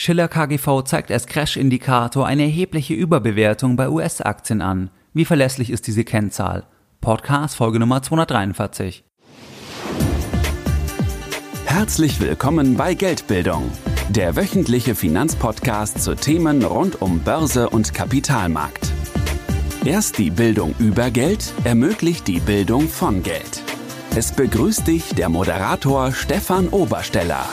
Schiller KGV zeigt als Crash-Indikator eine erhebliche Überbewertung bei US-Aktien an. Wie verlässlich ist diese Kennzahl? Podcast Folge Nummer 243. Herzlich willkommen bei Geldbildung, der wöchentliche Finanzpodcast zu Themen rund um Börse und Kapitalmarkt. Erst die Bildung über Geld ermöglicht die Bildung von Geld. Es begrüßt dich der Moderator Stefan Obersteller.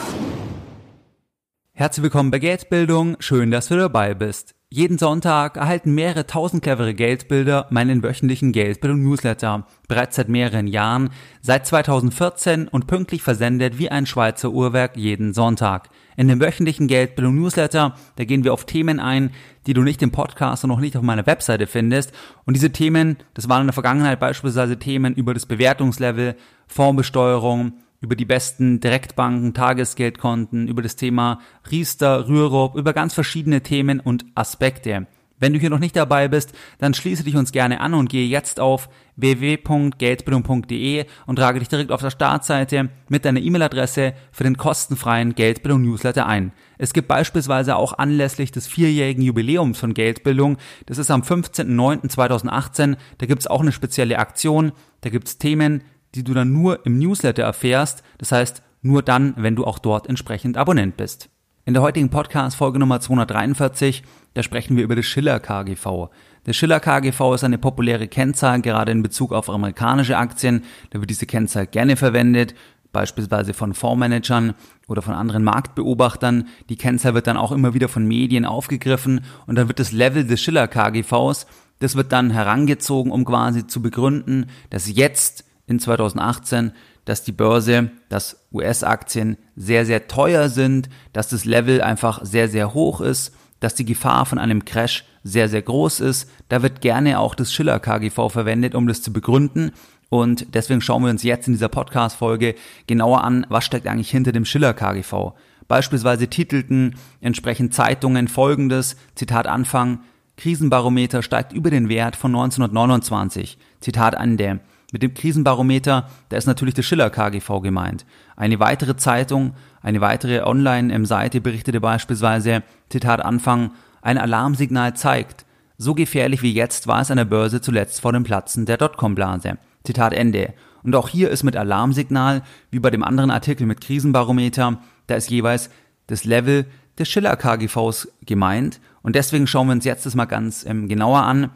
Herzlich willkommen bei Geldbildung, schön, dass du dabei bist. Jeden Sonntag erhalten mehrere tausend clevere Geldbilder meinen wöchentlichen Geldbildung Newsletter. Bereits seit mehreren Jahren, seit 2014 und pünktlich versendet wie ein Schweizer Uhrwerk jeden Sonntag. In dem wöchentlichen Geldbildung Newsletter, da gehen wir auf Themen ein, die du nicht im Podcast und noch nicht auf meiner Webseite findest. Und diese Themen, das waren in der Vergangenheit beispielsweise Themen über das Bewertungslevel, Fondsbesteuerung, über die besten Direktbanken, Tagesgeldkonten, über das Thema Riester, Rürup, über ganz verschiedene Themen und Aspekte. Wenn du hier noch nicht dabei bist, dann schließe dich uns gerne an und gehe jetzt auf www.geldbildung.de und trage dich direkt auf der Startseite mit deiner E-Mail-Adresse für den kostenfreien Geldbildung Newsletter ein. Es gibt beispielsweise auch anlässlich des vierjährigen Jubiläums von Geldbildung, das ist am 15.09.2018, da gibt es auch eine spezielle Aktion, da gibt es Themen, die du dann nur im Newsletter erfährst, das heißt nur dann, wenn du auch dort entsprechend Abonnent bist. In der heutigen Podcast-Folge Nummer 243, da sprechen wir über das Schiller KGV. Der Schiller KGV ist eine populäre Kennzahl, gerade in Bezug auf amerikanische Aktien. Da wird diese Kennzahl gerne verwendet, beispielsweise von Fondsmanagern oder von anderen Marktbeobachtern. Die Kennzahl wird dann auch immer wieder von Medien aufgegriffen und dann wird das Level des Schiller KGVs, das wird dann herangezogen, um quasi zu begründen, dass jetzt in 2018, dass die Börse, dass US-Aktien sehr, sehr teuer sind, dass das Level einfach sehr, sehr hoch ist, dass die Gefahr von einem Crash sehr, sehr groß ist. Da wird gerne auch das Schiller KGV verwendet, um das zu begründen. Und deswegen schauen wir uns jetzt in dieser Podcast-Folge genauer an, was steckt eigentlich hinter dem Schiller KGV. Beispielsweise titelten entsprechend Zeitungen folgendes, Zitat Anfang, Krisenbarometer steigt über den Wert von 1929. Zitat Ende. Mit dem Krisenbarometer, da ist natürlich der Schiller KGV gemeint. Eine weitere Zeitung, eine weitere Online-Seite berichtete beispielsweise, Zitat Anfang, ein Alarmsignal zeigt, so gefährlich wie jetzt war es an der Börse zuletzt vor dem Platzen der Dotcom-Blase. Zitat Ende. Und auch hier ist mit Alarmsignal, wie bei dem anderen Artikel mit Krisenbarometer, da ist jeweils das Level des Schiller KGVs gemeint. Und deswegen schauen wir uns jetzt das mal ganz ähm, genauer an.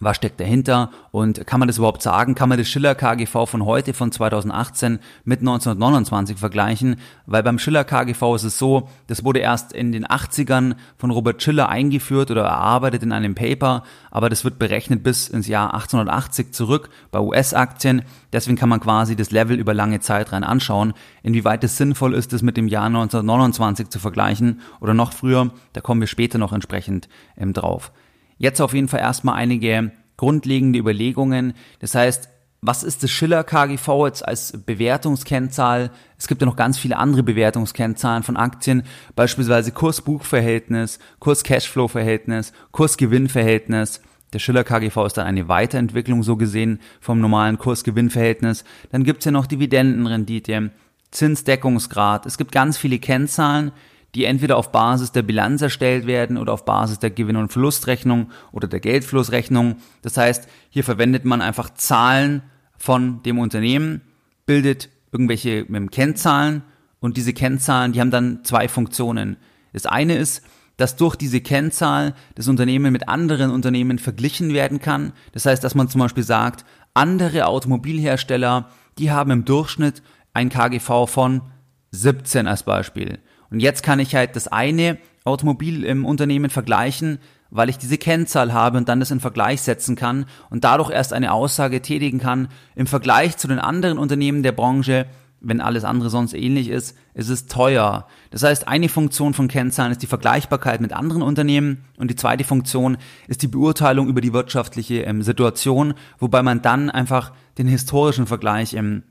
Was steckt dahinter und kann man das überhaupt sagen? Kann man das Schiller KGV von heute, von 2018 mit 1929 vergleichen? Weil beim Schiller KGV ist es so, das wurde erst in den 80ern von Robert Schiller eingeführt oder erarbeitet in einem Paper, aber das wird berechnet bis ins Jahr 1880 zurück bei US-Aktien. Deswegen kann man quasi das Level über lange Zeit rein anschauen. Inwieweit es sinnvoll ist, es mit dem Jahr 1929 zu vergleichen oder noch früher, da kommen wir später noch entsprechend ähm, drauf. Jetzt auf jeden Fall erstmal einige grundlegende Überlegungen. Das heißt, was ist das Schiller KGV jetzt als Bewertungskennzahl? Es gibt ja noch ganz viele andere Bewertungskennzahlen von Aktien, beispielsweise Kurs-Buch-Verhältnis, Kurs-Cashflow-Verhältnis, Kurs-Gewinn-Verhältnis. Der Schiller KGV ist dann eine Weiterentwicklung so gesehen vom normalen Kurs-Gewinn-Verhältnis. Dann gibt's ja noch Dividendenrendite, Zinsdeckungsgrad. Es gibt ganz viele Kennzahlen, die entweder auf Basis der Bilanz erstellt werden oder auf Basis der Gewinn- und Verlustrechnung oder der Geldflussrechnung. Das heißt, hier verwendet man einfach Zahlen von dem Unternehmen, bildet irgendwelche Kennzahlen und diese Kennzahlen, die haben dann zwei Funktionen. Das eine ist, dass durch diese Kennzahl das Unternehmen mit anderen Unternehmen verglichen werden kann. Das heißt, dass man zum Beispiel sagt, andere Automobilhersteller, die haben im Durchschnitt ein KGV von 17 als Beispiel. Und jetzt kann ich halt das eine Automobil im Unternehmen vergleichen, weil ich diese Kennzahl habe und dann das in Vergleich setzen kann und dadurch erst eine Aussage tätigen kann, im Vergleich zu den anderen Unternehmen der Branche, wenn alles andere sonst ähnlich ist, ist es teuer. Das heißt, eine Funktion von Kennzahlen ist die Vergleichbarkeit mit anderen Unternehmen und die zweite Funktion ist die Beurteilung über die wirtschaftliche ähm, Situation, wobei man dann einfach den historischen Vergleich ähm,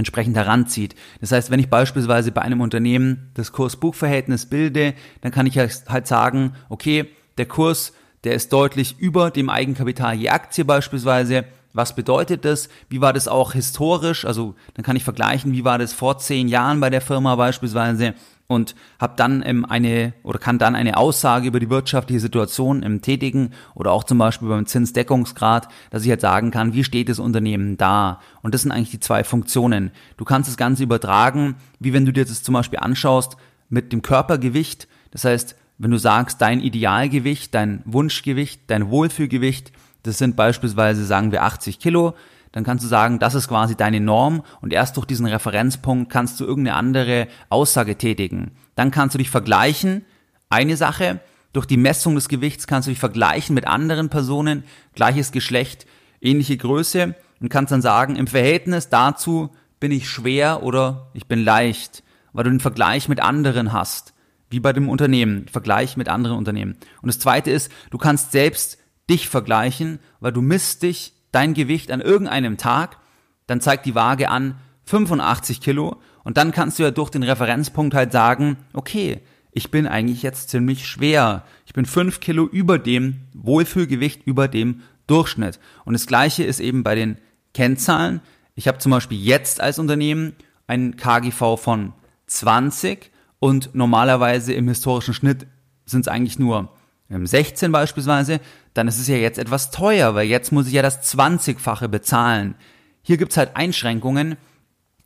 entsprechend heranzieht. Das heißt, wenn ich beispielsweise bei einem Unternehmen das Kurs-Buch-Verhältnis bilde, dann kann ich halt sagen, okay, der Kurs, der ist deutlich über dem Eigenkapital je Aktie beispielsweise. Was bedeutet das? Wie war das auch historisch? Also dann kann ich vergleichen, wie war das vor zehn Jahren bei der Firma beispielsweise und habe dann ähm, eine oder kann dann eine Aussage über die wirtschaftliche Situation ähm, tätigen oder auch zum Beispiel beim Zinsdeckungsgrad, dass ich halt sagen kann, wie steht das Unternehmen da? Und das sind eigentlich die zwei Funktionen. Du kannst das Ganze übertragen, wie wenn du dir das zum Beispiel anschaust mit dem Körpergewicht. Das heißt, wenn du sagst, dein Idealgewicht, dein Wunschgewicht, dein Wohlfühlgewicht, das sind beispielsweise, sagen wir, 80 Kilo, dann kannst du sagen, das ist quasi deine Norm und erst durch diesen Referenzpunkt kannst du irgendeine andere Aussage tätigen. Dann kannst du dich vergleichen, eine Sache, durch die Messung des Gewichts kannst du dich vergleichen mit anderen Personen, gleiches Geschlecht, ähnliche Größe und kannst dann sagen, im Verhältnis dazu bin ich schwer oder ich bin leicht, weil du den Vergleich mit anderen hast, wie bei dem Unternehmen, Vergleich mit anderen Unternehmen. Und das zweite ist, du kannst selbst dich vergleichen, weil du misst dich dein Gewicht an irgendeinem Tag, dann zeigt die Waage an 85 Kilo und dann kannst du ja durch den Referenzpunkt halt sagen, okay, ich bin eigentlich jetzt ziemlich schwer. Ich bin 5 Kilo über dem Wohlfühlgewicht, über dem Durchschnitt. Und das gleiche ist eben bei den Kennzahlen. Ich habe zum Beispiel jetzt als Unternehmen einen KGV von 20 und normalerweise im historischen Schnitt sind es eigentlich nur 16 beispielsweise, dann ist es ja jetzt etwas teuer, weil jetzt muss ich ja das 20-fache bezahlen. Hier gibt's halt Einschränkungen,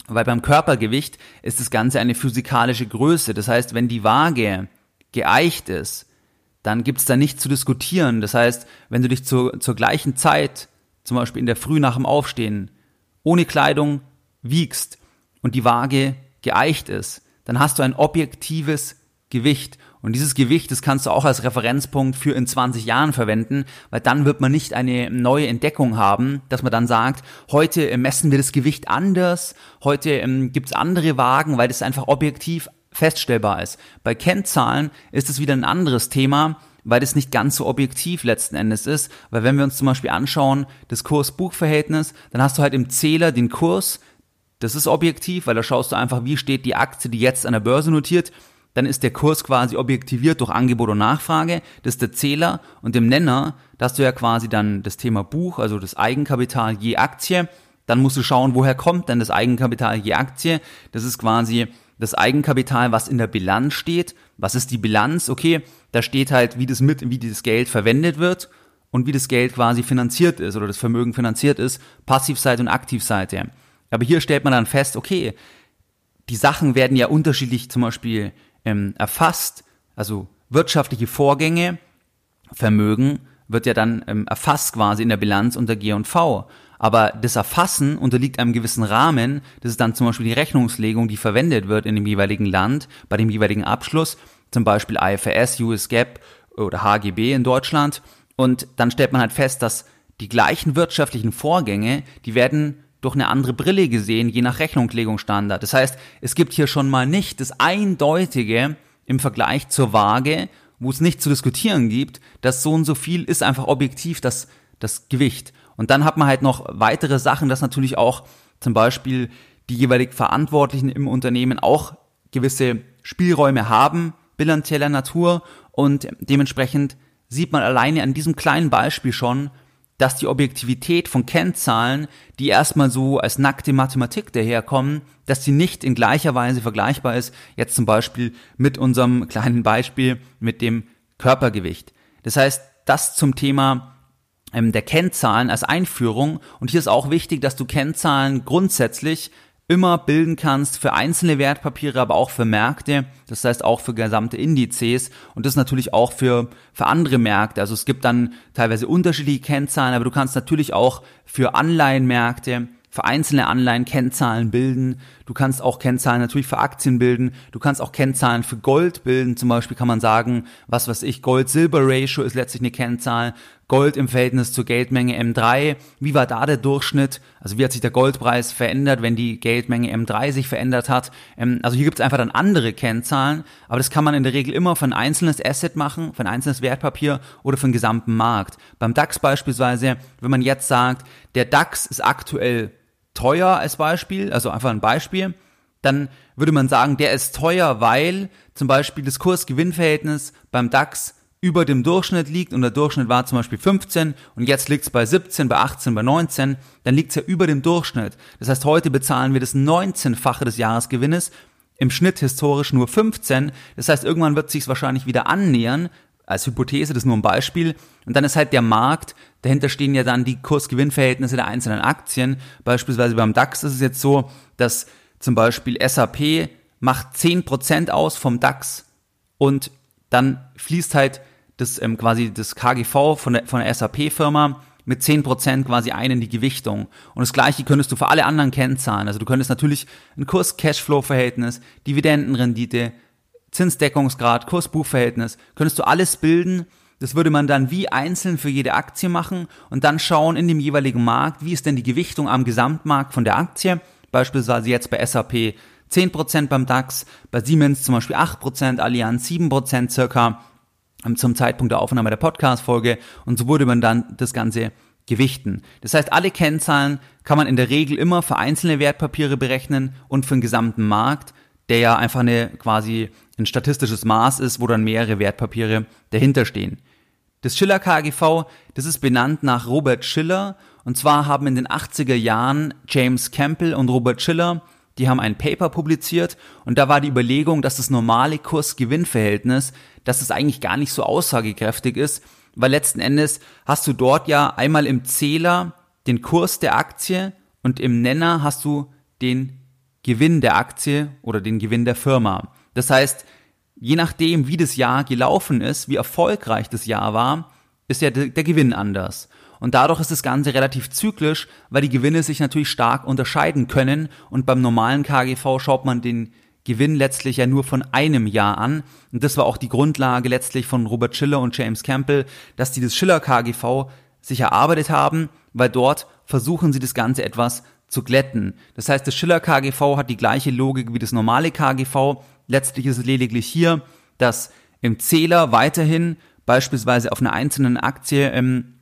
weil beim Körpergewicht ist das Ganze eine physikalische Größe. Das heißt, wenn die Waage geeicht ist, dann gibt's da nichts zu diskutieren. Das heißt, wenn du dich zu, zur gleichen Zeit, zum Beispiel in der Früh nach dem Aufstehen, ohne Kleidung wiegst und die Waage geeicht ist, dann hast du ein objektives Gewicht. Und dieses Gewicht, das kannst du auch als Referenzpunkt für in 20 Jahren verwenden, weil dann wird man nicht eine neue Entdeckung haben, dass man dann sagt, heute äh, messen wir das Gewicht anders, heute ähm, gibt's andere Wagen, weil das einfach objektiv feststellbar ist. Bei Kennzahlen ist es wieder ein anderes Thema, weil das nicht ganz so objektiv letzten Endes ist, weil wenn wir uns zum Beispiel anschauen, das Kurs-Buch-Verhältnis, dann hast du halt im Zähler den Kurs, das ist objektiv, weil da schaust du einfach, wie steht die Aktie, die jetzt an der Börse notiert, dann ist der Kurs quasi objektiviert durch Angebot und Nachfrage. Das ist der Zähler und im Nenner, da hast du ja quasi dann das Thema Buch, also das Eigenkapital je Aktie. Dann musst du schauen, woher kommt denn das Eigenkapital je Aktie. Das ist quasi das Eigenkapital, was in der Bilanz steht. Was ist die Bilanz? Okay, da steht halt, wie das mit, wie dieses Geld verwendet wird und wie das Geld quasi finanziert ist oder das Vermögen finanziert ist, Passivseite und Aktivseite. Aber hier stellt man dann fest, okay, die Sachen werden ja unterschiedlich zum Beispiel ähm, erfasst, also wirtschaftliche Vorgänge, Vermögen wird ja dann ähm, erfasst quasi in der Bilanz unter G&V. Aber das Erfassen unterliegt einem gewissen Rahmen. Das ist dann zum Beispiel die Rechnungslegung, die verwendet wird in dem jeweiligen Land bei dem jeweiligen Abschluss, zum Beispiel IFRS, US GAAP oder HGB in Deutschland. Und dann stellt man halt fest, dass die gleichen wirtschaftlichen Vorgänge, die werden durch eine andere Brille gesehen, je nach Rechnungslegungsstandard. Das heißt, es gibt hier schon mal nicht das Eindeutige im Vergleich zur Waage, wo es nicht zu diskutieren gibt, dass so und so viel ist einfach objektiv das, das Gewicht. Und dann hat man halt noch weitere Sachen, dass natürlich auch zum Beispiel die jeweilig Verantwortlichen im Unternehmen auch gewisse Spielräume haben, bilanzieller Natur und dementsprechend sieht man alleine an diesem kleinen Beispiel schon, dass die Objektivität von Kennzahlen, die erstmal so als nackte Mathematik daherkommen, dass die nicht in gleicher Weise vergleichbar ist, jetzt zum Beispiel mit unserem kleinen Beispiel mit dem Körpergewicht. Das heißt, das zum Thema ähm, der Kennzahlen als Einführung. Und hier ist auch wichtig, dass du Kennzahlen grundsätzlich immer bilden kannst für einzelne Wertpapiere, aber auch für Märkte, das heißt auch für gesamte Indizes und das natürlich auch für, für andere Märkte. Also es gibt dann teilweise unterschiedliche Kennzahlen, aber du kannst natürlich auch für Anleihenmärkte für einzelne Anleihen Kennzahlen bilden. Du kannst auch Kennzahlen natürlich für Aktien bilden. Du kannst auch Kennzahlen für Gold bilden. Zum Beispiel kann man sagen, was weiß ich, Gold-Silber-Ratio ist letztlich eine Kennzahl. Gold im Verhältnis zur Geldmenge M3. Wie war da der Durchschnitt? Also wie hat sich der Goldpreis verändert, wenn die Geldmenge M3 sich verändert hat? Ähm, also hier gibt es einfach dann andere Kennzahlen, aber das kann man in der Regel immer für ein einzelnes Asset machen, für ein einzelnes Wertpapier oder für den gesamten Markt. Beim DAX beispielsweise, wenn man jetzt sagt, der DAX ist aktuell teuer als Beispiel, also einfach ein Beispiel, dann würde man sagen, der ist teuer, weil zum Beispiel das Kurs-Gewinn-Verhältnis beim DAX über dem Durchschnitt liegt und der Durchschnitt war zum Beispiel 15 und jetzt liegt es bei 17, bei 18, bei 19, dann liegt es ja über dem Durchschnitt. Das heißt, heute bezahlen wir das 19-fache des Jahresgewinnes im Schnitt historisch nur 15. Das heißt, irgendwann wird sich wahrscheinlich wieder annähern, als Hypothese, das ist nur ein Beispiel. Und dann ist halt der Markt, dahinter stehen ja dann die Kurs-Gewinn-Verhältnisse der einzelnen Aktien. Beispielsweise beim DAX ist es jetzt so, dass zum Beispiel SAP macht 10% aus vom DAX und dann fließt halt das ähm, quasi das KGV von der, von der SAP-Firma mit 10% quasi ein in die Gewichtung. Und das gleiche könntest du für alle anderen Kennzahlen. Also du könntest natürlich ein Kurs-Cashflow-Verhältnis, Dividendenrendite, Zinsdeckungsgrad, Kurs-Buchverhältnis, könntest du alles bilden. Das würde man dann wie einzeln für jede Aktie machen und dann schauen in dem jeweiligen Markt, wie ist denn die Gewichtung am Gesamtmarkt von der Aktie. Beispielsweise jetzt bei SAP 10% beim DAX, bei Siemens zum Beispiel 8%, Allianz 7% circa zum Zeitpunkt der Aufnahme der Podcast-Folge und so würde man dann das Ganze gewichten. Das heißt, alle Kennzahlen kann man in der Regel immer für einzelne Wertpapiere berechnen und für den gesamten Markt, der ja einfach eine quasi ein statistisches Maß ist, wo dann mehrere Wertpapiere dahinter stehen. Das Schiller KGV, das ist benannt nach Robert Schiller und zwar haben in den 80er Jahren James Campbell und Robert Schiller die haben ein Paper publiziert und da war die Überlegung, dass das normale Kurs-Gewinn-Verhältnis, dass es eigentlich gar nicht so aussagekräftig ist, weil letzten Endes hast du dort ja einmal im Zähler den Kurs der Aktie und im Nenner hast du den Gewinn der Aktie oder den Gewinn der Firma. Das heißt, je nachdem, wie das Jahr gelaufen ist, wie erfolgreich das Jahr war, ist ja der, Gewinn anders. Und dadurch ist das Ganze relativ zyklisch, weil die Gewinne sich natürlich stark unterscheiden können. Und beim normalen KGV schaut man den Gewinn letztlich ja nur von einem Jahr an. Und das war auch die Grundlage letztlich von Robert Schiller und James Campbell, dass die das Schiller KGV sich erarbeitet haben, weil dort versuchen sie das Ganze etwas zu glätten. Das heißt, das Schiller KGV hat die gleiche Logik wie das normale KGV. Letztlich ist es lediglich hier, dass im Zähler weiterhin beispielsweise auf einer einzelnen Aktie ähm,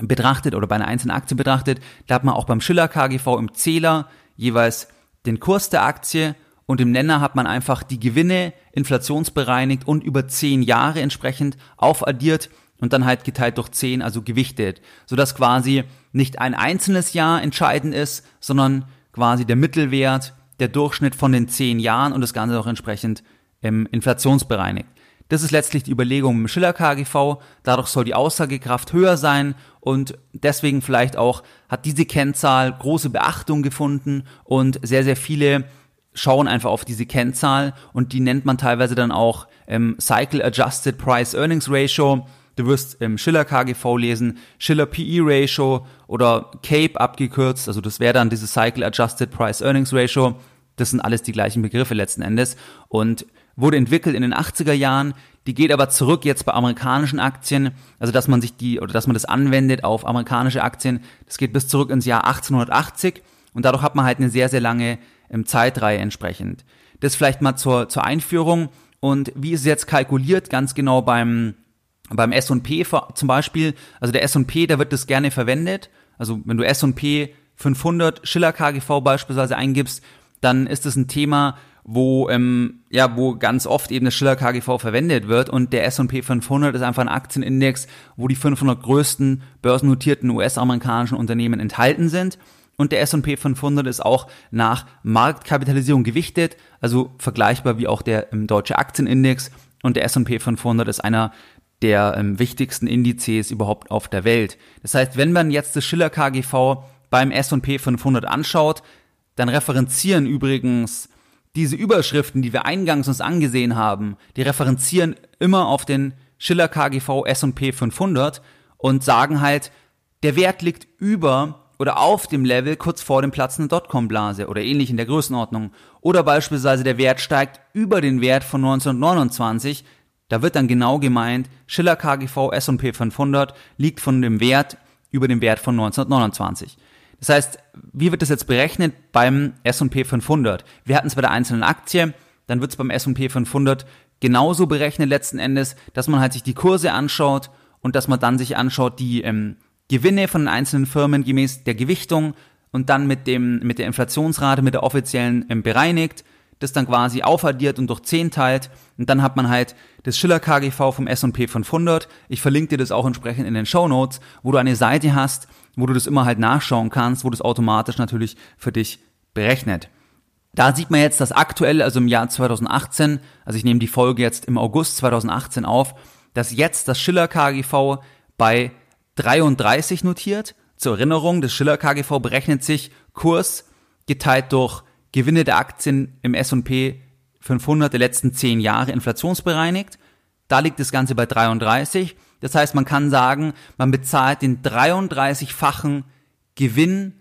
betrachtet oder bei einer einzelnen Aktie betrachtet, da hat man auch beim Schiller KGV im Zähler jeweils den Kurs der Aktie und im Nenner hat man einfach die Gewinne inflationsbereinigt und über zehn Jahre entsprechend aufaddiert und dann halt geteilt durch zehn, also gewichtet, sodass quasi nicht ein einzelnes Jahr entscheidend ist, sondern quasi der Mittelwert, der Durchschnitt von den zehn Jahren und das Ganze auch entsprechend ähm, inflationsbereinigt. Das ist letztlich die Überlegung im Schiller KGV. Dadurch soll die Aussagekraft höher sein und deswegen vielleicht auch hat diese Kennzahl große Beachtung gefunden und sehr, sehr viele schauen einfach auf diese Kennzahl und die nennt man teilweise dann auch ähm, Cycle Adjusted Price Earnings Ratio. Du wirst im Schiller KGV lesen, Schiller PE Ratio oder CAPE abgekürzt, also das wäre dann diese Cycle Adjusted Price Earnings Ratio. Das sind alles die gleichen Begriffe letzten Endes und wurde entwickelt in den 80er Jahren, die geht aber zurück jetzt bei amerikanischen Aktien, also dass man sich die oder dass man das anwendet auf amerikanische Aktien, das geht bis zurück ins Jahr 1880 und dadurch hat man halt eine sehr, sehr lange ähm, Zeitreihe entsprechend. Das vielleicht mal zur, zur Einführung und wie ist es jetzt kalkuliert, ganz genau beim, beim S&P zum Beispiel, also der S&P, da wird das gerne verwendet, also wenn du S&P 500 Schiller KGV beispielsweise eingibst, dann ist es ein Thema, wo ähm, ja wo ganz oft eben das Schiller KGV verwendet wird und der S&P 500 ist einfach ein Aktienindex, wo die 500 größten börsennotierten US-amerikanischen Unternehmen enthalten sind. Und der S&P 500 ist auch nach Marktkapitalisierung gewichtet, also vergleichbar wie auch der ähm, deutsche Aktienindex. Und der S&P 500 ist einer der ähm, wichtigsten Indizes überhaupt auf der Welt. Das heißt, wenn man jetzt das Schiller KGV beim S&P 500 anschaut, dann referenzieren übrigens diese Überschriften, die wir eingangs uns angesehen haben, die referenzieren immer auf den Schiller KGV S&P 500 und sagen halt, der Wert liegt über oder auf dem Level kurz vor dem platzenden Dotcom-Blase oder ähnlich in der Größenordnung. Oder beispielsweise der Wert steigt über den Wert von 1929. Da wird dann genau gemeint, Schiller KGV S&P 500 liegt von dem Wert über dem Wert von 1929. Das heißt, wie wird das jetzt berechnet beim S&P 500? Wir hatten es bei der einzelnen Aktie, dann wird es beim S&P 500 genauso berechnet letzten Endes, dass man halt sich die Kurse anschaut und dass man dann sich anschaut die ähm, Gewinne von den einzelnen Firmen gemäß der Gewichtung und dann mit dem mit der Inflationsrate mit der offiziellen ähm, bereinigt das dann quasi aufaddiert und durch 10 teilt und dann hat man halt das Schiller KGV vom S&P 500. Ich verlinke dir das auch entsprechend in den Show Notes, wo du eine Seite hast, wo du das immer halt nachschauen kannst, wo das automatisch natürlich für dich berechnet. Da sieht man jetzt, dass aktuell, also im Jahr 2018, also ich nehme die Folge jetzt im August 2018 auf, dass jetzt das Schiller KGV bei 33 notiert. Zur Erinnerung, das Schiller KGV berechnet sich Kurs geteilt durch Gewinne der Aktien im S&P 500 der letzten 10 Jahre inflationsbereinigt. Da liegt das Ganze bei 33. Das heißt, man kann sagen, man bezahlt den 33-fachen Gewinn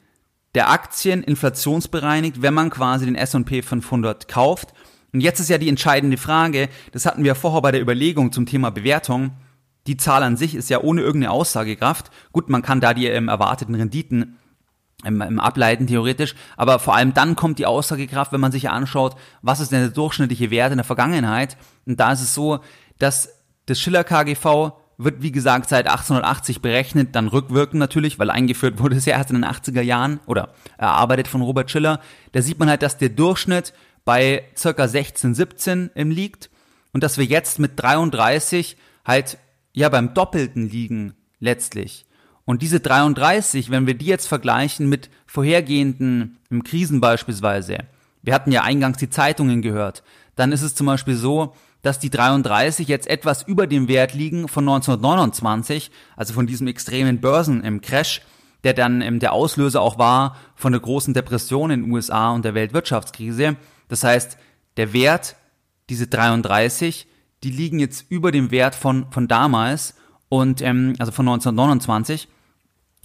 der Aktien inflationsbereinigt, wenn man quasi den S&P 500 kauft. Und jetzt ist ja die entscheidende Frage, das hatten wir vorher bei der Überlegung zum Thema Bewertung. Die Zahl an sich ist ja ohne irgendeine Aussagekraft. Gut, man kann da die ähm, erwarteten Renditen im, im Ableiten theoretisch, aber vor allem dann kommt die Aussagekraft, wenn man sich anschaut, was ist denn der durchschnittliche Wert in der Vergangenheit. Und da ist es so, dass das Schiller KGV wird wie gesagt seit 1880 berechnet, dann rückwirkend natürlich, weil eingeführt wurde es ja erst in den 80er Jahren oder erarbeitet von Robert Schiller. Da sieht man halt, dass der Durchschnitt bei circa 16, 17 liegt und dass wir jetzt mit 33 halt ja beim Doppelten liegen letztlich. Und diese 33, wenn wir die jetzt vergleichen mit vorhergehenden Krisen beispielsweise, wir hatten ja eingangs die Zeitungen gehört, dann ist es zum Beispiel so, dass die 33 jetzt etwas über dem Wert liegen von 1929, also von diesem extremen Börsen im Crash, der dann ähm, der Auslöser auch war von der großen Depression in den USA und der Weltwirtschaftskrise. Das heißt, der Wert, diese 33, die liegen jetzt über dem Wert von, von damals und ähm, also von 1929.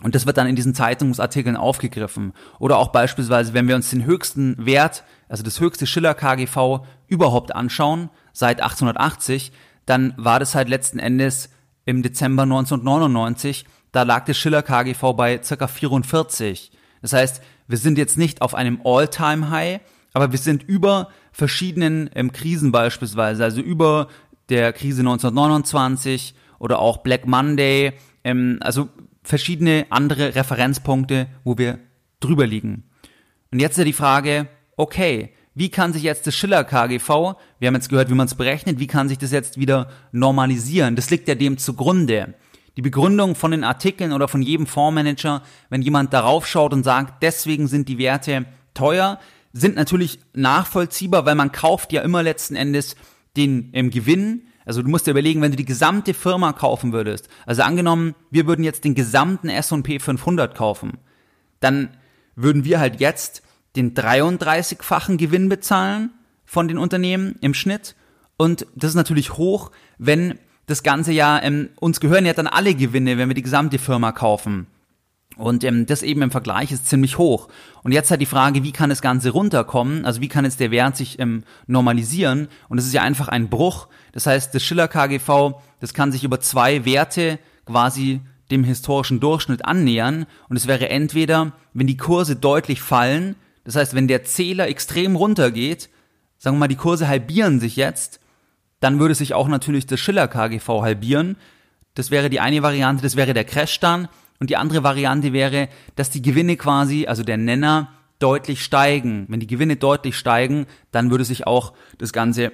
Und das wird dann in diesen Zeitungsartikeln aufgegriffen. Oder auch beispielsweise, wenn wir uns den höchsten Wert, also das höchste Schiller KGV überhaupt anschauen, seit 1880, dann war das halt letzten Endes im Dezember 1999, da lag das Schiller KGV bei ca. 44. Das heißt, wir sind jetzt nicht auf einem All-Time-High, aber wir sind über verschiedenen ähm, Krisen beispielsweise, also über der Krise 1929 oder auch Black Monday, ähm, also verschiedene andere Referenzpunkte, wo wir drüber liegen. Und jetzt ist die Frage, okay, wie kann sich jetzt das Schiller KGV, wir haben jetzt gehört, wie man es berechnet, wie kann sich das jetzt wieder normalisieren? Das liegt ja dem zugrunde. Die Begründung von den Artikeln oder von jedem Fondsmanager, wenn jemand darauf schaut und sagt, deswegen sind die Werte teuer, sind natürlich nachvollziehbar, weil man kauft ja immer letzten Endes den im Gewinn. Also du musst dir überlegen, wenn du die gesamte Firma kaufen würdest. Also angenommen, wir würden jetzt den gesamten S&P 500 kaufen, dann würden wir halt jetzt den 33-fachen Gewinn bezahlen von den Unternehmen im Schnitt. Und das ist natürlich hoch, wenn das Ganze ja, ähm, uns gehören ja dann alle Gewinne, wenn wir die gesamte Firma kaufen. Und ähm, das eben im Vergleich ist ziemlich hoch. Und jetzt halt die Frage, wie kann das Ganze runterkommen? Also wie kann jetzt der Wert sich ähm, normalisieren? Und das ist ja einfach ein Bruch. Das heißt, das Schiller KGV, das kann sich über zwei Werte quasi dem historischen Durchschnitt annähern. Und es wäre entweder, wenn die Kurse deutlich fallen, das heißt, wenn der Zähler extrem runtergeht, sagen wir mal, die Kurse halbieren sich jetzt, dann würde sich auch natürlich das Schiller KGV halbieren. Das wäre die eine Variante, das wäre der Crash dann. Und die andere Variante wäre, dass die Gewinne quasi, also der Nenner, deutlich steigen. Wenn die Gewinne deutlich steigen, dann würde sich auch das Ganze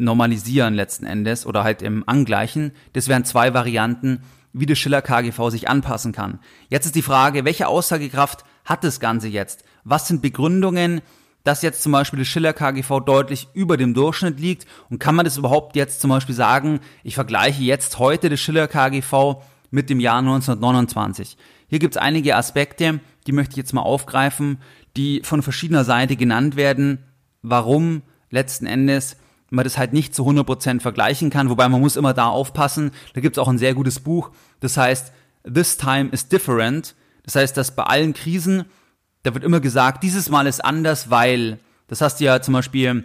normalisieren letzten Endes oder halt im Angleichen. Das wären zwei Varianten, wie das Schiller KGV sich anpassen kann. Jetzt ist die Frage, welche Aussagekraft hat das Ganze jetzt? Was sind Begründungen, dass jetzt zum Beispiel das Schiller KGV deutlich über dem Durchschnitt liegt? Und kann man das überhaupt jetzt zum Beispiel sagen, ich vergleiche jetzt heute das Schiller KGV mit dem Jahr 1929? Hier gibt es einige Aspekte, die möchte ich jetzt mal aufgreifen, die von verschiedener Seite genannt werden, warum letzten Endes man das halt nicht zu 100% vergleichen kann, wobei man muss immer da aufpassen. Da gibt es auch ein sehr gutes Buch, das heißt This Time is Different. Das heißt, dass bei allen Krisen da wird immer gesagt, dieses Mal ist anders, weil, das hast du ja zum Beispiel,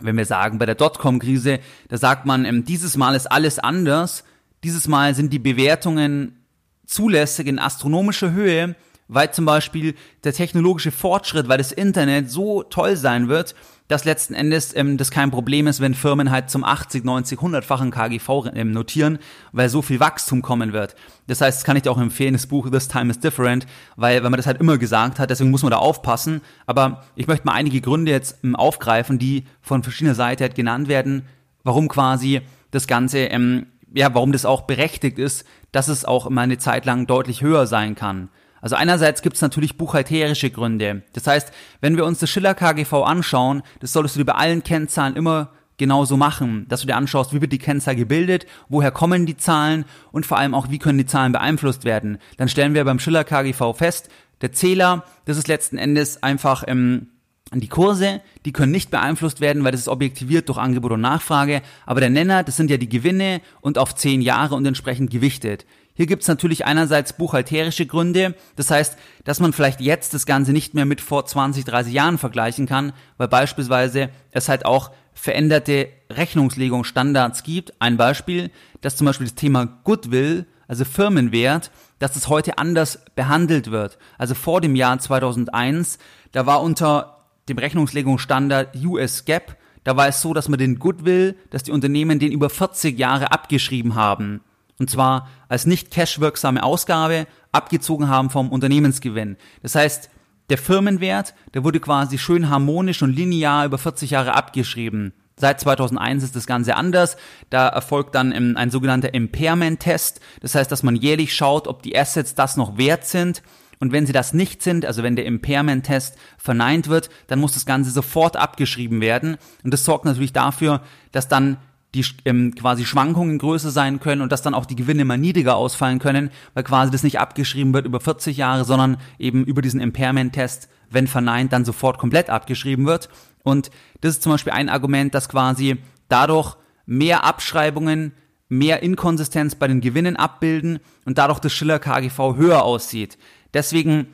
wenn wir sagen, bei der Dotcom-Krise, da sagt man, ähm, dieses Mal ist alles anders, dieses Mal sind die Bewertungen zulässig in astronomischer Höhe, weil zum Beispiel der technologische Fortschritt, weil das Internet so toll sein wird, dass letzten Endes ähm, das kein Problem ist, wenn Firmen halt zum 80, 90, 100-fachen KGV ähm, notieren, weil so viel Wachstum kommen wird. Das heißt, das kann ich dir auch empfehlen, das Buch This Time is Different, weil, weil man das halt immer gesagt hat, deswegen muss man da aufpassen. Aber ich möchte mal einige Gründe jetzt ähm, aufgreifen, die von verschiedener Seite halt genannt werden, warum quasi das Ganze, ähm, ja, warum das auch berechtigt ist, dass es auch immer eine Zeit lang deutlich höher sein kann. Also einerseits gibt es natürlich buchhalterische Gründe. Das heißt, wenn wir uns das Schiller KGV anschauen, das solltest du dir bei allen Kennzahlen immer genauso machen, dass du dir anschaust, wie wird die Kennzahl gebildet, woher kommen die Zahlen und vor allem auch, wie können die Zahlen beeinflusst werden. Dann stellen wir beim Schiller KGV fest, der Zähler, das ist letzten Endes einfach ähm, die Kurse, die können nicht beeinflusst werden, weil das ist objektiviert durch Angebot und Nachfrage. Aber der Nenner, das sind ja die Gewinne und auf zehn Jahre und entsprechend gewichtet. Hier gibt's natürlich einerseits buchhalterische Gründe, das heißt, dass man vielleicht jetzt das Ganze nicht mehr mit vor 20, 30 Jahren vergleichen kann, weil beispielsweise es halt auch veränderte Rechnungslegungsstandards gibt. Ein Beispiel, dass zum Beispiel das Thema Goodwill, also Firmenwert, dass es heute anders behandelt wird. Also vor dem Jahr 2001, da war unter dem Rechnungslegungsstandard US GAAP, da war es so, dass man den Goodwill, dass die Unternehmen den über 40 Jahre abgeschrieben haben. Und zwar als nicht cashwirksame Ausgabe abgezogen haben vom Unternehmensgewinn. Das heißt, der Firmenwert, der wurde quasi schön harmonisch und linear über 40 Jahre abgeschrieben. Seit 2001 ist das Ganze anders. Da erfolgt dann ein sogenannter Impairment-Test. Das heißt, dass man jährlich schaut, ob die Assets das noch wert sind und wenn sie das nicht sind, also wenn der Impairment-Test verneint wird, dann muss das Ganze sofort abgeschrieben werden. Und das sorgt natürlich dafür, dass dann die ähm, quasi Schwankungen größer sein können und dass dann auch die Gewinne mal niedriger ausfallen können, weil quasi das nicht abgeschrieben wird über 40 Jahre, sondern eben über diesen Impairment-Test, wenn verneint, dann sofort komplett abgeschrieben wird. Und das ist zum Beispiel ein Argument, dass quasi dadurch mehr Abschreibungen, mehr Inkonsistenz bei den Gewinnen abbilden und dadurch das Schiller KGV höher aussieht. Deswegen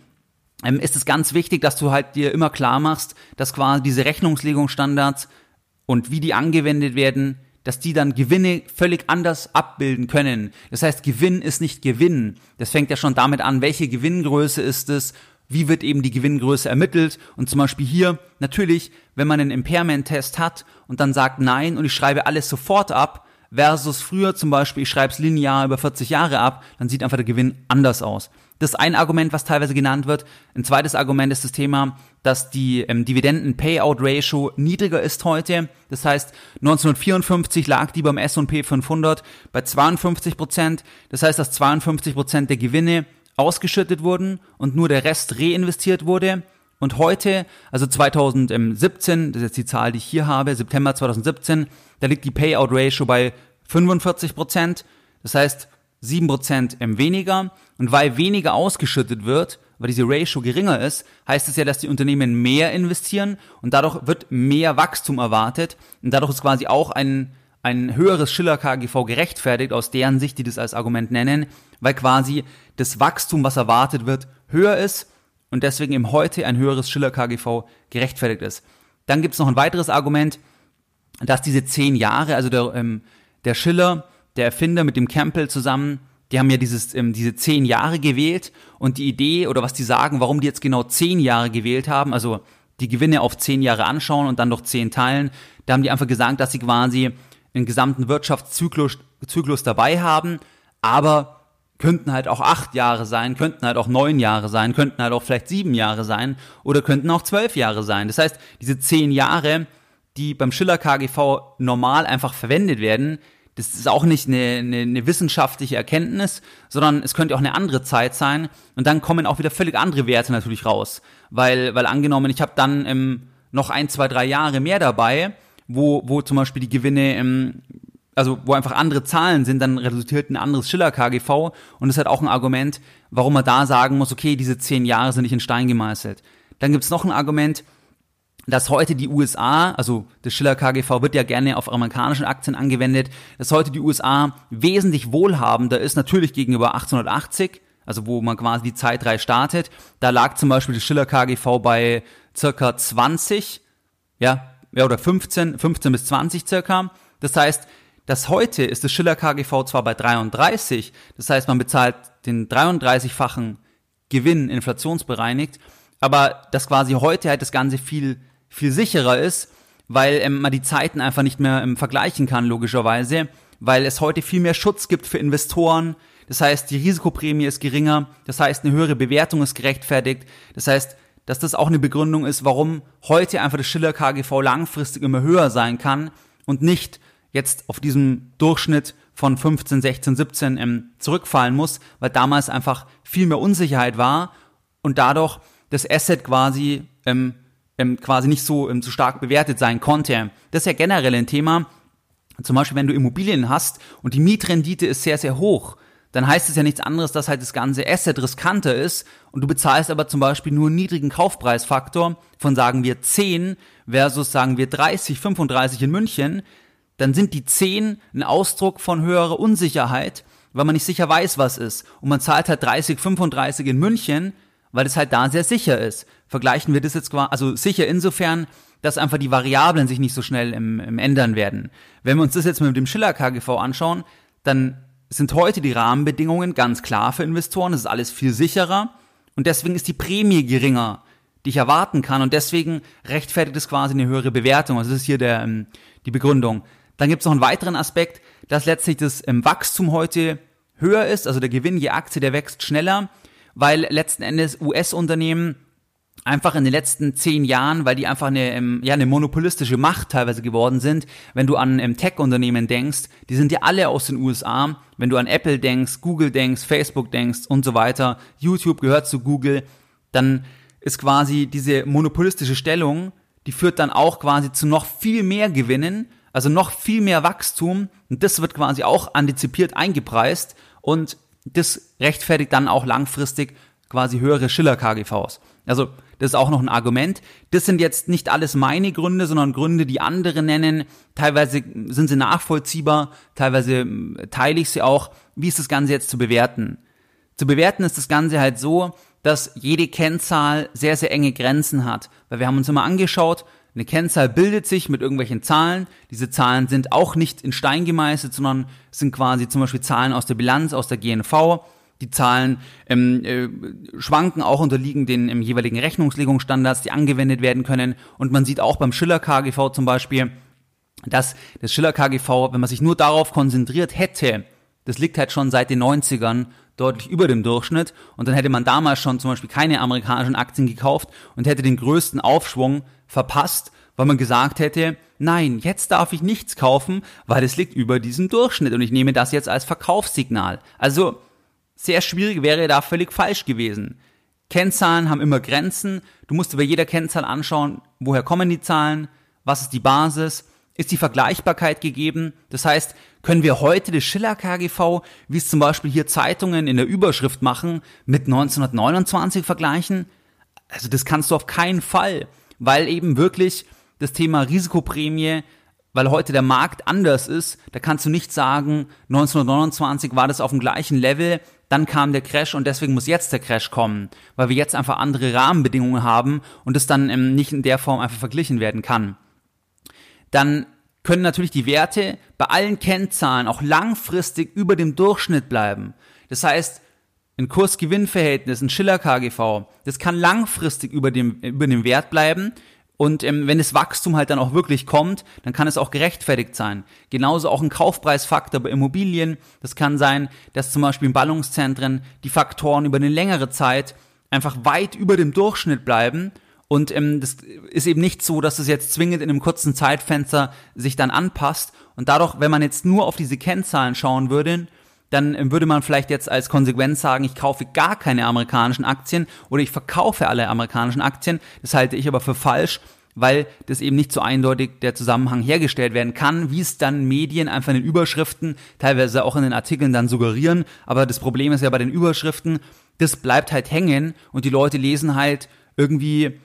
ähm, ist es ganz wichtig, dass du halt dir immer klar machst, dass quasi diese Rechnungslegungsstandards und wie die angewendet werden, dass die dann Gewinne völlig anders abbilden können. Das heißt, Gewinn ist nicht Gewinn. Das fängt ja schon damit an, welche Gewinngröße ist es, wie wird eben die Gewinngröße ermittelt. Und zum Beispiel hier, natürlich, wenn man einen Impairment-Test hat und dann sagt nein und ich schreibe alles sofort ab, versus früher zum Beispiel, ich schreibe es linear über 40 Jahre ab, dann sieht einfach der Gewinn anders aus. Das ist ein Argument, was teilweise genannt wird. Ein zweites Argument ist das Thema, dass die ähm, Dividenden-Payout-Ratio niedriger ist heute. Das heißt, 1954 lag die beim S&P 500 bei 52 Prozent. Das heißt, dass 52 Prozent der Gewinne ausgeschüttet wurden und nur der Rest reinvestiert wurde. Und heute, also 2017, das ist jetzt die Zahl, die ich hier habe, September 2017, da liegt die Payout-Ratio bei 45 Prozent. Das heißt, 7% weniger. Und weil weniger ausgeschüttet wird, weil diese Ratio geringer ist, heißt es ja, dass die Unternehmen mehr investieren und dadurch wird mehr Wachstum erwartet. Und dadurch ist quasi auch ein, ein höheres Schiller KGV gerechtfertigt, aus deren Sicht, die das als Argument nennen, weil quasi das Wachstum, was erwartet wird, höher ist und deswegen eben heute ein höheres Schiller KGV gerechtfertigt ist. Dann gibt es noch ein weiteres Argument, dass diese zehn Jahre, also der, ähm, der Schiller der Erfinder mit dem Campbell zusammen, die haben ja dieses, ähm, diese zehn Jahre gewählt und die Idee oder was die sagen, warum die jetzt genau zehn Jahre gewählt haben, also die Gewinne auf zehn Jahre anschauen und dann noch zehn teilen, da haben die einfach gesagt, dass sie quasi einen gesamten Wirtschaftszyklus Zyklus dabei haben, aber könnten halt auch acht Jahre sein, könnten halt auch neun Jahre sein, könnten halt auch vielleicht sieben Jahre sein oder könnten auch zwölf Jahre sein. Das heißt, diese zehn Jahre, die beim Schiller KGV normal einfach verwendet werden, das ist auch nicht eine, eine, eine wissenschaftliche Erkenntnis, sondern es könnte auch eine andere Zeit sein und dann kommen auch wieder völlig andere Werte natürlich raus. Weil, weil angenommen, ich habe dann ähm, noch ein, zwei, drei Jahre mehr dabei, wo, wo zum Beispiel die Gewinne, ähm, also wo einfach andere Zahlen sind, dann resultiert ein anderes Schiller-KGV und das ist halt auch ein Argument, warum man da sagen muss, okay, diese zehn Jahre sind nicht in Stein gemeißelt. Dann gibt's noch ein Argument, dass heute die USA, also das Schiller KGV wird ja gerne auf amerikanischen Aktien angewendet, dass heute die USA wesentlich wohlhabender ist, natürlich gegenüber 1880, also wo man quasi die Zeitreihe startet. Da lag zum Beispiel das Schiller KGV bei circa 20, ja, ja oder 15, 15 bis 20 circa. Das heißt, dass heute ist das Schiller KGV zwar bei 33, das heißt, man bezahlt den 33-fachen Gewinn inflationsbereinigt, aber dass quasi heute halt das Ganze viel viel sicherer ist, weil ähm, man die Zeiten einfach nicht mehr ähm, vergleichen kann, logischerweise, weil es heute viel mehr Schutz gibt für Investoren. Das heißt, die Risikoprämie ist geringer, das heißt, eine höhere Bewertung ist gerechtfertigt. Das heißt, dass das auch eine Begründung ist, warum heute einfach das Schiller KGV langfristig immer höher sein kann und nicht jetzt auf diesem Durchschnitt von 15, 16, 17 ähm, zurückfallen muss, weil damals einfach viel mehr Unsicherheit war und dadurch das Asset quasi ähm, ähm, quasi nicht so, ähm, so stark bewertet sein konnte. Das ist ja generell ein Thema. Zum Beispiel, wenn du Immobilien hast und die Mietrendite ist sehr, sehr hoch, dann heißt es ja nichts anderes, dass halt das ganze Asset riskanter ist und du bezahlst aber zum Beispiel nur einen niedrigen Kaufpreisfaktor von sagen wir 10 versus sagen wir 30, 35 in München, dann sind die 10 ein Ausdruck von höherer Unsicherheit, weil man nicht sicher weiß, was ist. Und man zahlt halt 30, 35 in München, weil es halt da sehr sicher ist. Vergleichen wir das jetzt quasi, also sicher insofern, dass einfach die Variablen sich nicht so schnell im, im ändern werden. Wenn wir uns das jetzt mit dem Schiller KGV anschauen, dann sind heute die Rahmenbedingungen ganz klar für Investoren. Es ist alles viel sicherer und deswegen ist die Prämie geringer, die ich erwarten kann und deswegen rechtfertigt es quasi eine höhere Bewertung. Also das ist hier der, ähm, die Begründung. Dann gibt es noch einen weiteren Aspekt, dass letztlich das ähm, Wachstum heute höher ist, also der Gewinn je Aktie, der wächst schneller, weil letzten Endes US-Unternehmen einfach in den letzten zehn Jahren, weil die einfach eine, ähm, ja, eine monopolistische Macht teilweise geworden sind. Wenn du an ähm, Tech-Unternehmen denkst, die sind ja alle aus den USA. Wenn du an Apple denkst, Google denkst, Facebook denkst und so weiter, YouTube gehört zu Google, dann ist quasi diese monopolistische Stellung, die führt dann auch quasi zu noch viel mehr Gewinnen, also noch viel mehr Wachstum und das wird quasi auch antizipiert eingepreist und das rechtfertigt dann auch langfristig quasi höhere Schiller-KGVs. Also das ist auch noch ein Argument. Das sind jetzt nicht alles meine Gründe, sondern Gründe, die andere nennen. Teilweise sind sie nachvollziehbar, teilweise hm, teile ich sie auch. Wie ist das Ganze jetzt zu bewerten? Zu bewerten ist das Ganze halt so, dass jede Kennzahl sehr, sehr enge Grenzen hat. Weil wir haben uns immer angeschaut, eine Kennzahl bildet sich mit irgendwelchen Zahlen. Diese Zahlen sind auch nicht in Stein gemeißelt, sondern sind quasi zum Beispiel Zahlen aus der Bilanz, aus der GNV. Die Zahlen ähm, äh, schwanken auch unterliegen den im jeweiligen Rechnungslegungsstandards, die angewendet werden können. Und man sieht auch beim Schiller KGV zum Beispiel, dass das Schiller KGV, wenn man sich nur darauf konzentriert hätte, das liegt halt schon seit den 90ern deutlich über dem Durchschnitt und dann hätte man damals schon zum Beispiel keine amerikanischen Aktien gekauft und hätte den größten Aufschwung verpasst, weil man gesagt hätte, nein, jetzt darf ich nichts kaufen, weil es liegt über diesem Durchschnitt und ich nehme das jetzt als Verkaufssignal. Also sehr schwierig wäre da völlig falsch gewesen. Kennzahlen haben immer Grenzen. Du musst bei jeder Kennzahl anschauen, woher kommen die Zahlen, was ist die Basis, ist die Vergleichbarkeit gegeben. Das heißt, können wir heute das Schiller KGV, wie es zum Beispiel hier Zeitungen in der Überschrift machen, mit 1929 vergleichen? Also das kannst du auf keinen Fall, weil eben wirklich das Thema Risikoprämie weil heute der Markt anders ist. Da kannst du nicht sagen, 1929 war das auf dem gleichen Level, dann kam der Crash und deswegen muss jetzt der Crash kommen, weil wir jetzt einfach andere Rahmenbedingungen haben und es dann ähm, nicht in der Form einfach verglichen werden kann. Dann können natürlich die Werte bei allen Kennzahlen auch langfristig über dem Durchschnitt bleiben. Das heißt, ein Kurs-Gewinn-Verhältnis, ein Schiller-KGV, das kann langfristig über dem, über dem Wert bleiben, und ähm, wenn das Wachstum halt dann auch wirklich kommt, dann kann es auch gerechtfertigt sein. Genauso auch ein Kaufpreisfaktor bei Immobilien. Das kann sein, dass zum Beispiel in Ballungszentren die Faktoren über eine längere Zeit einfach weit über dem Durchschnitt bleiben. Und ähm, das ist eben nicht so, dass es jetzt zwingend in einem kurzen Zeitfenster sich dann anpasst. Und dadurch, wenn man jetzt nur auf diese Kennzahlen schauen würde, dann ähm, würde man vielleicht jetzt als Konsequenz sagen, ich kaufe gar keine amerikanischen Aktien oder ich verkaufe alle amerikanischen Aktien. Das halte ich aber für falsch, weil das eben nicht so eindeutig der Zusammenhang hergestellt werden kann, wie es dann Medien einfach in den Überschriften, teilweise auch in den Artikeln dann suggerieren. Aber das Problem ist ja bei den Überschriften, das bleibt halt hängen und die Leute lesen halt irgendwie,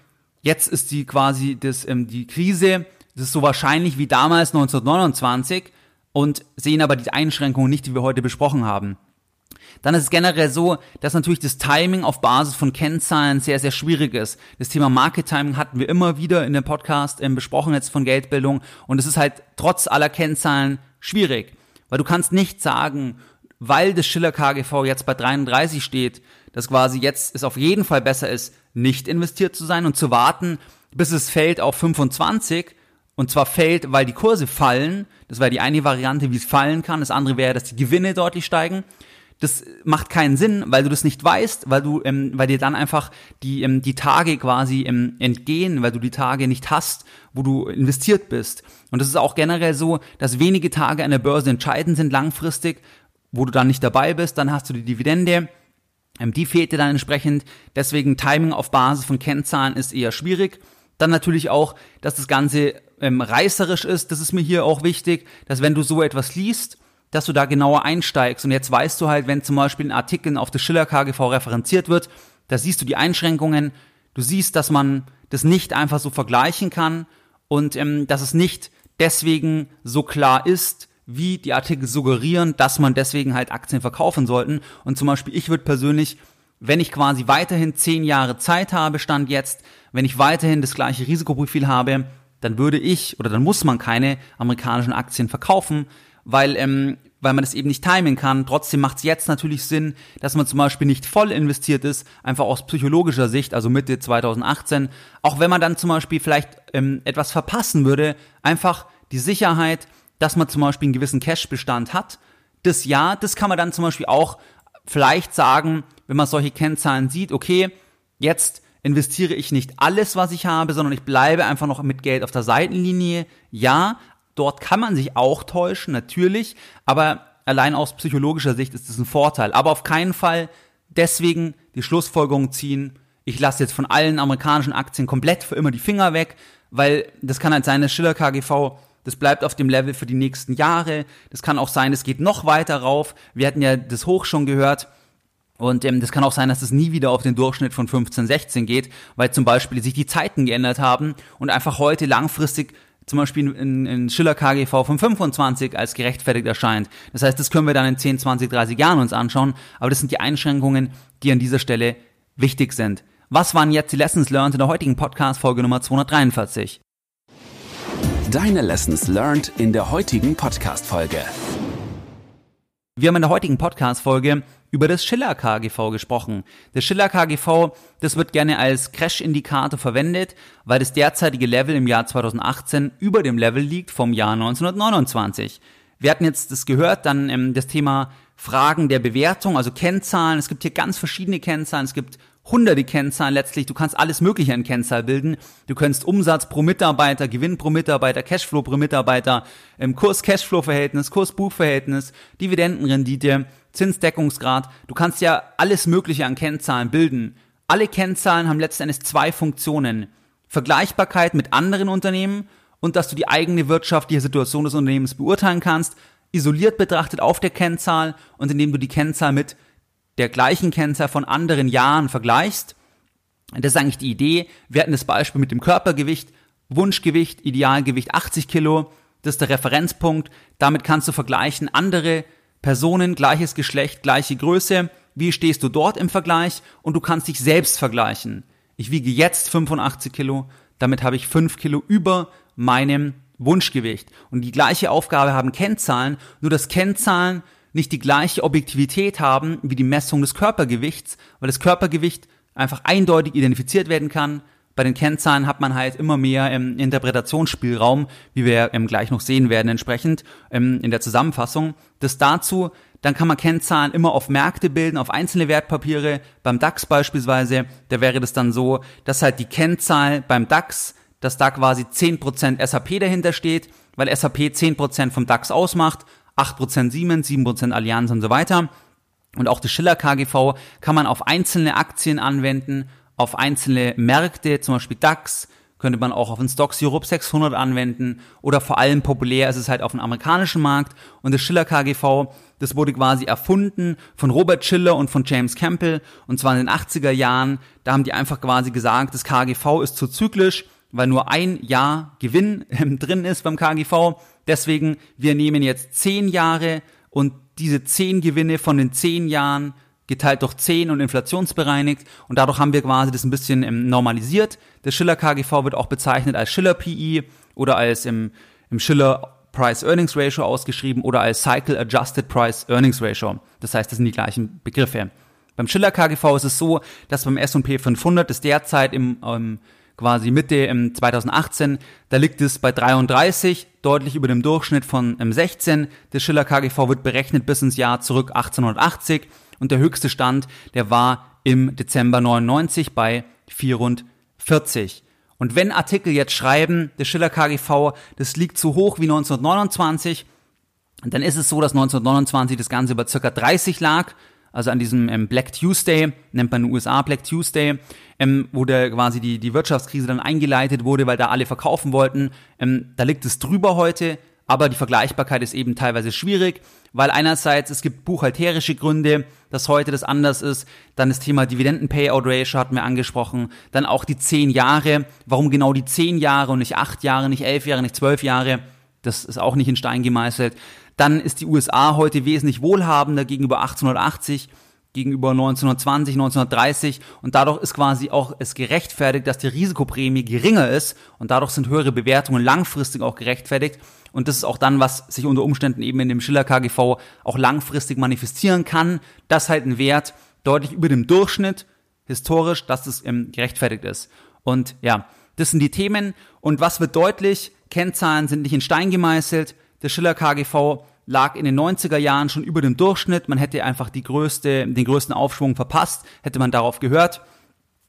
jetzt ist die quasi das, ähm, die Krise, das ist so wahrscheinlich wie damals 1929 und sehen aber die Einschränkungen nicht, die wir heute besprochen haben. Dann ist es generell so, dass natürlich das Timing auf Basis von Kennzahlen sehr, sehr schwierig ist. Das Thema Market Timing hatten wir immer wieder in dem Podcast ähm, besprochen jetzt von Geldbildung und es ist halt trotz aller Kennzahlen schwierig, weil du kannst nicht sagen, weil das Schiller KGV jetzt bei 33 steht, dass quasi jetzt es auf jeden Fall besser ist, nicht investiert zu sein und zu warten, bis es fällt auf 25 und zwar fällt, weil die Kurse fallen. Das wäre die eine Variante, wie es fallen kann. Das andere wäre, dass die Gewinne deutlich steigen. Das macht keinen Sinn, weil du das nicht weißt, weil du, ähm, weil dir dann einfach die ähm, die Tage quasi ähm, entgehen, weil du die Tage nicht hast, wo du investiert bist. Und das ist auch generell so, dass wenige Tage an der Börse entscheidend sind langfristig, wo du dann nicht dabei bist. Dann hast du die Dividende Ähm, die fehlte dann entsprechend. Deswegen Timing auf Basis von Kennzahlen ist eher schwierig. Dann natürlich auch, dass das Ganze ähm, reißerisch ist. Das ist mir hier auch wichtig, dass wenn du so etwas liest, dass du da genauer einsteigst. Und jetzt weißt du halt, wenn zum Beispiel ein Artikel auf der Schiller KGV referenziert wird, da siehst du die Einschränkungen. Du siehst, dass man das nicht einfach so vergleichen kann und ähm, dass es nicht deswegen so klar ist, wie die Artikel suggerieren, dass man deswegen halt Aktien verkaufen sollten. Und zum Beispiel, ich würde persönlich, wenn ich quasi weiterhin zehn Jahre Zeit habe, stand jetzt, wenn ich weiterhin das gleiche Risikoprofil habe, dann würde ich oder dann muss man keine amerikanischen Aktien verkaufen, weil ähm, weil man das eben nicht timen kann. Trotzdem macht es jetzt natürlich Sinn, dass man zum Beispiel nicht voll investiert ist, einfach aus psychologischer Sicht, also Mitte 2018. Auch wenn man dann zum Beispiel vielleicht ähm, etwas verpassen würde, einfach die Sicherheit, dass man zum Beispiel einen gewissen Cash-Bestand hat. Das ja, das kann man dann zum Beispiel auch vielleicht sagen, wenn man solche Kennzahlen sieht, okay, jetzt investiere ich nicht alles, was ich habe, sondern ich bleibe einfach noch mit Geld auf der Seitenlinie. Ja, Dort kann man sich auch täuschen, natürlich, aber allein aus psychologischer Sicht ist das ein Vorteil. Aber auf keinen Fall deswegen die Schlussfolgerung ziehen, ich lasse jetzt von allen amerikanischen Aktien komplett für immer die Finger weg, weil das kann halt sein, das Schiller KGV, das bleibt auf dem Level für die nächsten Jahre. Das kann auch sein, es geht noch weiter rauf. Wir hatten ja das Hoch schon gehört. Und ähm, das kann auch sein, dass es nie wieder auf den Durchschnitt von 15, 16 geht, weil zum Beispiel sich die Zeiten geändert haben und einfach heute langfristig zum Beispiel in, in Schiller KGV von 25 als gerechtfertigt erscheint. Das heißt, das können wir dann in 10, 20, 30 Jahren uns anschauen, aber das sind die Einschränkungen, die an dieser Stelle wichtig sind. Was waren jetzt die Lessons learned in der heutigen Podcast-Folge Nummer 243? Deine Lessons learned in der heutigen Podcast-Folge. Wir haben in der heutigen Podcast-Folge über das Schiller KGV gesprochen. Das Schiller KGV, das wird gerne als Crash-Indikator verwendet, weil das derzeitige Level im Jahr 2018 über dem Level liegt vom Jahr 1929. Wir hatten jetzt das gehört, dann ähm, das Thema Fragen der Bewertung, also Kennzahlen. Es gibt hier ganz verschiedene Kennzahlen. Es gibt hunderte Kennzahlen letztlich. Du kannst alles Mögliche in Kennzahl bilden. Du kannst Umsatz pro Mitarbeiter, Gewinn pro Mitarbeiter, Cashflow pro Mitarbeiter, im Kurs-Cashflow-Verhältnis, Kurs-Buch-Verhältnis, Dividendenrendite, Zinsdeckungsgrad. Du kannst ja alles Mögliche an Kennzahlen bilden. Alle Kennzahlen haben letztendlich zwei Funktionen. Vergleichbarkeit mit anderen Unternehmen und dass du die eigene wirtschaftliche Situation des Unternehmens beurteilen kannst, isoliert betrachtet auf der Kennzahl und indem du die Kennzahl mit der gleichen Kennzahl von anderen Jahren vergleichst. Das ist eigentlich die Idee. Wir hatten das Beispiel mit dem Körpergewicht, Wunschgewicht, Idealgewicht 80 Kilo. Das ist der Referenzpunkt. Damit kannst du vergleichen andere Personen, gleiches Geschlecht, gleiche Größe. Wie stehst du dort im Vergleich? Und du kannst dich selbst vergleichen. Ich wiege jetzt 85 Kilo. Damit habe ich 5 Kilo über meinem Wunschgewicht. Und die gleiche Aufgabe haben Kennzahlen, nur dass Kennzahlen nicht die gleiche Objektivität haben wie die Messung des Körpergewichts, weil das Körpergewicht einfach eindeutig identifiziert werden kann. Bei den Kennzahlen hat man halt immer mehr ähm, Interpretationsspielraum, wie wir ähm, gleich noch sehen werden entsprechend ähm, in der Zusammenfassung. Das dazu, dann kann man Kennzahlen immer auf Märkte bilden, auf einzelne Wertpapiere. Beim DAX beispielsweise, da wäre das dann so, dass halt die Kennzahl beim DAX, dass da quasi 10% SAP dahinter steht, weil SAP 10% vom DAX ausmacht 8% Siemens, 7% Allianz und so weiter. Und auch das Schiller KGV kann man auf einzelne Aktien anwenden, auf einzelne Märkte, zum Beispiel DAX, könnte man auch auf den Stocks Europe 600 anwenden oder vor allem populär ist es halt auf dem amerikanischen Markt und das Schiller KGV, das wurde quasi erfunden von Robert Schiller und von James Campbell und zwar in den 80er Jahren, da haben die einfach quasi gesagt, das KGV ist zu zyklisch, weil nur ein Jahr Gewinn drin ist beim KGV Deswegen, wir nehmen jetzt zehn Jahre und diese zehn Gewinne von den zehn Jahren geteilt durch zehn und inflationsbereinigt und dadurch haben wir quasi das ein bisschen ähm, normalisiert. Der Schiller KGV wird auch bezeichnet als Schiller PE oder als im, im Schiller Price Earnings Ratio ausgeschrieben oder als Cycle Adjusted Price Earnings Ratio. Das heißt, das sind die gleichen Begriffe. Beim Schiller KGV ist es so, dass beim S&P 500 ist derzeit im, im quasi Mitte 2018, da liegt es bei 33, deutlich über dem Durchschnitt von 16. Der Schiller KGV wird berechnet bis ins Jahr zurück 1880 und der höchste Stand, der war im Dezember 99 bei 44. Und wenn Artikel jetzt schreiben, der Schiller KGV, das liegt zu hoch wie 1929, dann ist es so, dass 1929 das Ganze über circa 30 lag also an diesem ähm, Black Tuesday, nennt man in den USA Black Tuesday, ähm, wo der quasi die, die Wirtschaftskrise dann eingeleitet wurde, weil da alle verkaufen wollten. Ähm, da liegt es drüber heute, aber die Vergleichbarkeit ist eben teilweise schwierig, weil einerseits es gibt buchhalterische Gründe, dass heute das anders ist, dann das Thema Dividenden-Payout-Ratio hatten wir angesprochen, dann auch die zehn Jahre, warum genau die zehn Jahre und nicht acht Jahre, nicht elf Jahre, nicht zwölf Jahre, das ist auch nicht in Stein gemeißelt. Dann ist die USA heute wesentlich wohlhabender gegenüber 1880 gegenüber 1920, 1930 und dadurch ist quasi auch es gerechtfertigt, dass die Risikoprämie geringer ist und dadurch sind höhere Bewertungen langfristig auch gerechtfertigt und das ist auch dann, was sich unter Umständen eben in dem Schiller KGV auch langfristig manifestieren kann, dass halt ein Wert deutlich über dem Durchschnitt historisch, dass das ähm, gerechtfertigt ist. Und ja, das sind die Themen und was wird deutlich? Kennzahlen sind nicht in Stein gemeißelt. Der Schiller KGV lag in den 90er Jahren schon über dem Durchschnitt. Man hätte einfach die größte, den größten Aufschwung verpasst, hätte man darauf gehört.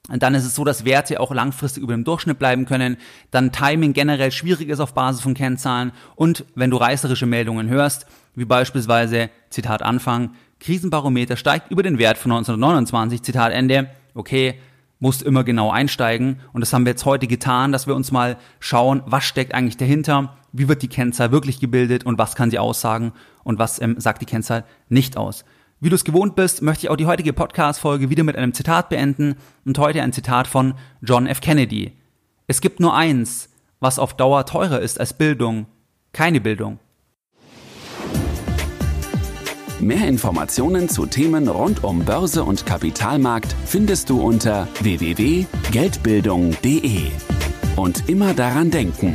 Und dann ist es so, dass Werte auch langfristig über dem Durchschnitt bleiben können. Dann Timing generell schwierig ist auf Basis von Kennzahlen. Und wenn du reißerische Meldungen hörst, wie beispielsweise, Zitat Anfang, Krisenbarometer steigt über den Wert von 1929, Zitat Ende, okay, musst immer genau einsteigen. Und das haben wir jetzt heute getan, dass wir uns mal schauen, was steckt eigentlich dahinter, wie wird die Kennzahl wirklich gebildet und was kann sie aussagen und was ähm, sagt die Kennzahl nicht aus. Wie du es gewohnt bist, möchte ich auch die heutige Podcast-Folge wieder mit einem Zitat beenden und heute ein Zitat von John F. Kennedy. Es gibt nur eins, was auf Dauer teurer ist als Bildung, keine Bildung. Mehr Informationen zu Themen rund um Börse und Kapitalmarkt findest du unter www.geldbildung.de. Und immer daran denken,